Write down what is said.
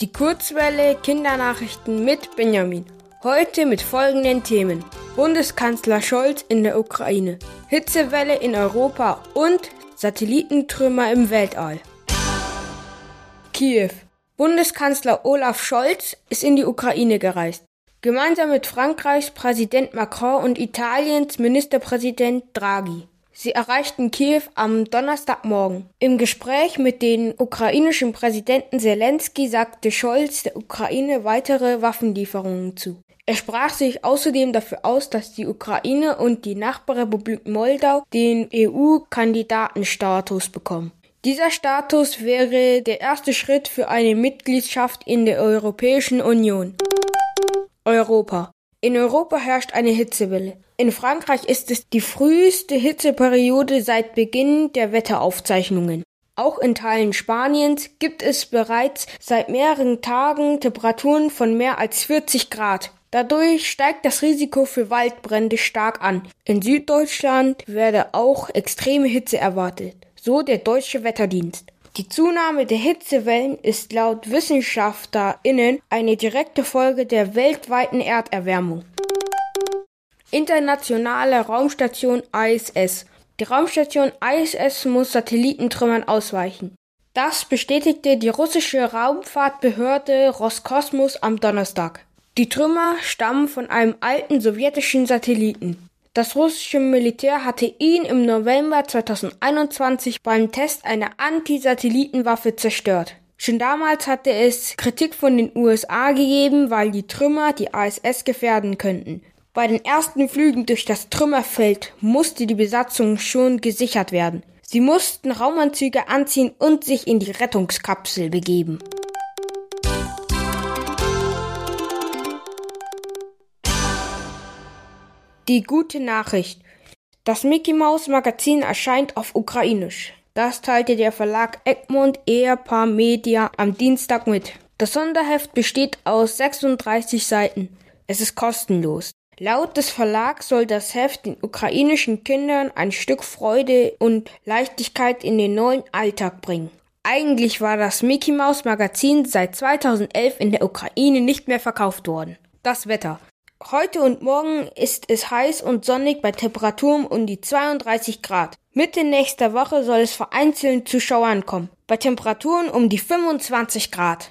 Die Kurzwelle Kindernachrichten mit Benjamin. Heute mit folgenden Themen. Bundeskanzler Scholz in der Ukraine, Hitzewelle in Europa und Satellitentrümmer im Weltall. Kiew. Bundeskanzler Olaf Scholz ist in die Ukraine gereist. Gemeinsam mit Frankreichs Präsident Macron und Italiens Ministerpräsident Draghi. Sie erreichten Kiew am Donnerstagmorgen. Im Gespräch mit dem ukrainischen Präsidenten Zelensky sagte Scholz der Ukraine weitere Waffenlieferungen zu. Er sprach sich außerdem dafür aus, dass die Ukraine und die Nachbarrepublik Moldau den EU-Kandidatenstatus bekommen. Dieser Status wäre der erste Schritt für eine Mitgliedschaft in der Europäischen Union. Europa. In Europa herrscht eine Hitzewelle. In Frankreich ist es die früheste Hitzeperiode seit Beginn der Wetteraufzeichnungen. Auch in Teilen Spaniens gibt es bereits seit mehreren Tagen Temperaturen von mehr als 40 Grad. Dadurch steigt das Risiko für Waldbrände stark an. In Süddeutschland werde auch extreme Hitze erwartet, so der deutsche Wetterdienst. Die Zunahme der Hitzewellen ist laut WissenschaftlerInnen eine direkte Folge der weltweiten Erderwärmung. Internationale Raumstation ISS. Die Raumstation ISS muss Satellitentrümmern ausweichen. Das bestätigte die russische Raumfahrtbehörde Roskosmos am Donnerstag. Die Trümmer stammen von einem alten sowjetischen Satelliten. Das russische Militär hatte ihn im November 2021 beim Test einer Anti-Satellitenwaffe zerstört. Schon damals hatte es Kritik von den USA gegeben, weil die Trümmer die ISS gefährden könnten. Bei den ersten Flügen durch das Trümmerfeld musste die Besatzung schon gesichert werden. Sie mussten Raumanzüge anziehen und sich in die Rettungskapsel begeben. Die gute Nachricht. Das Mickey Mouse Magazin erscheint auf Ukrainisch. Das teilte der Verlag Egmont Ehepaar Media am Dienstag mit. Das Sonderheft besteht aus 36 Seiten. Es ist kostenlos. Laut des Verlags soll das Heft den ukrainischen Kindern ein Stück Freude und Leichtigkeit in den neuen Alltag bringen. Eigentlich war das Mickey Mouse Magazin seit 2011 in der Ukraine nicht mehr verkauft worden. Das Wetter. Heute und morgen ist es heiß und sonnig bei Temperaturen um die 32 Grad. Mitte nächster Woche soll es vereinzelt zu Schauern kommen, bei Temperaturen um die 25 Grad.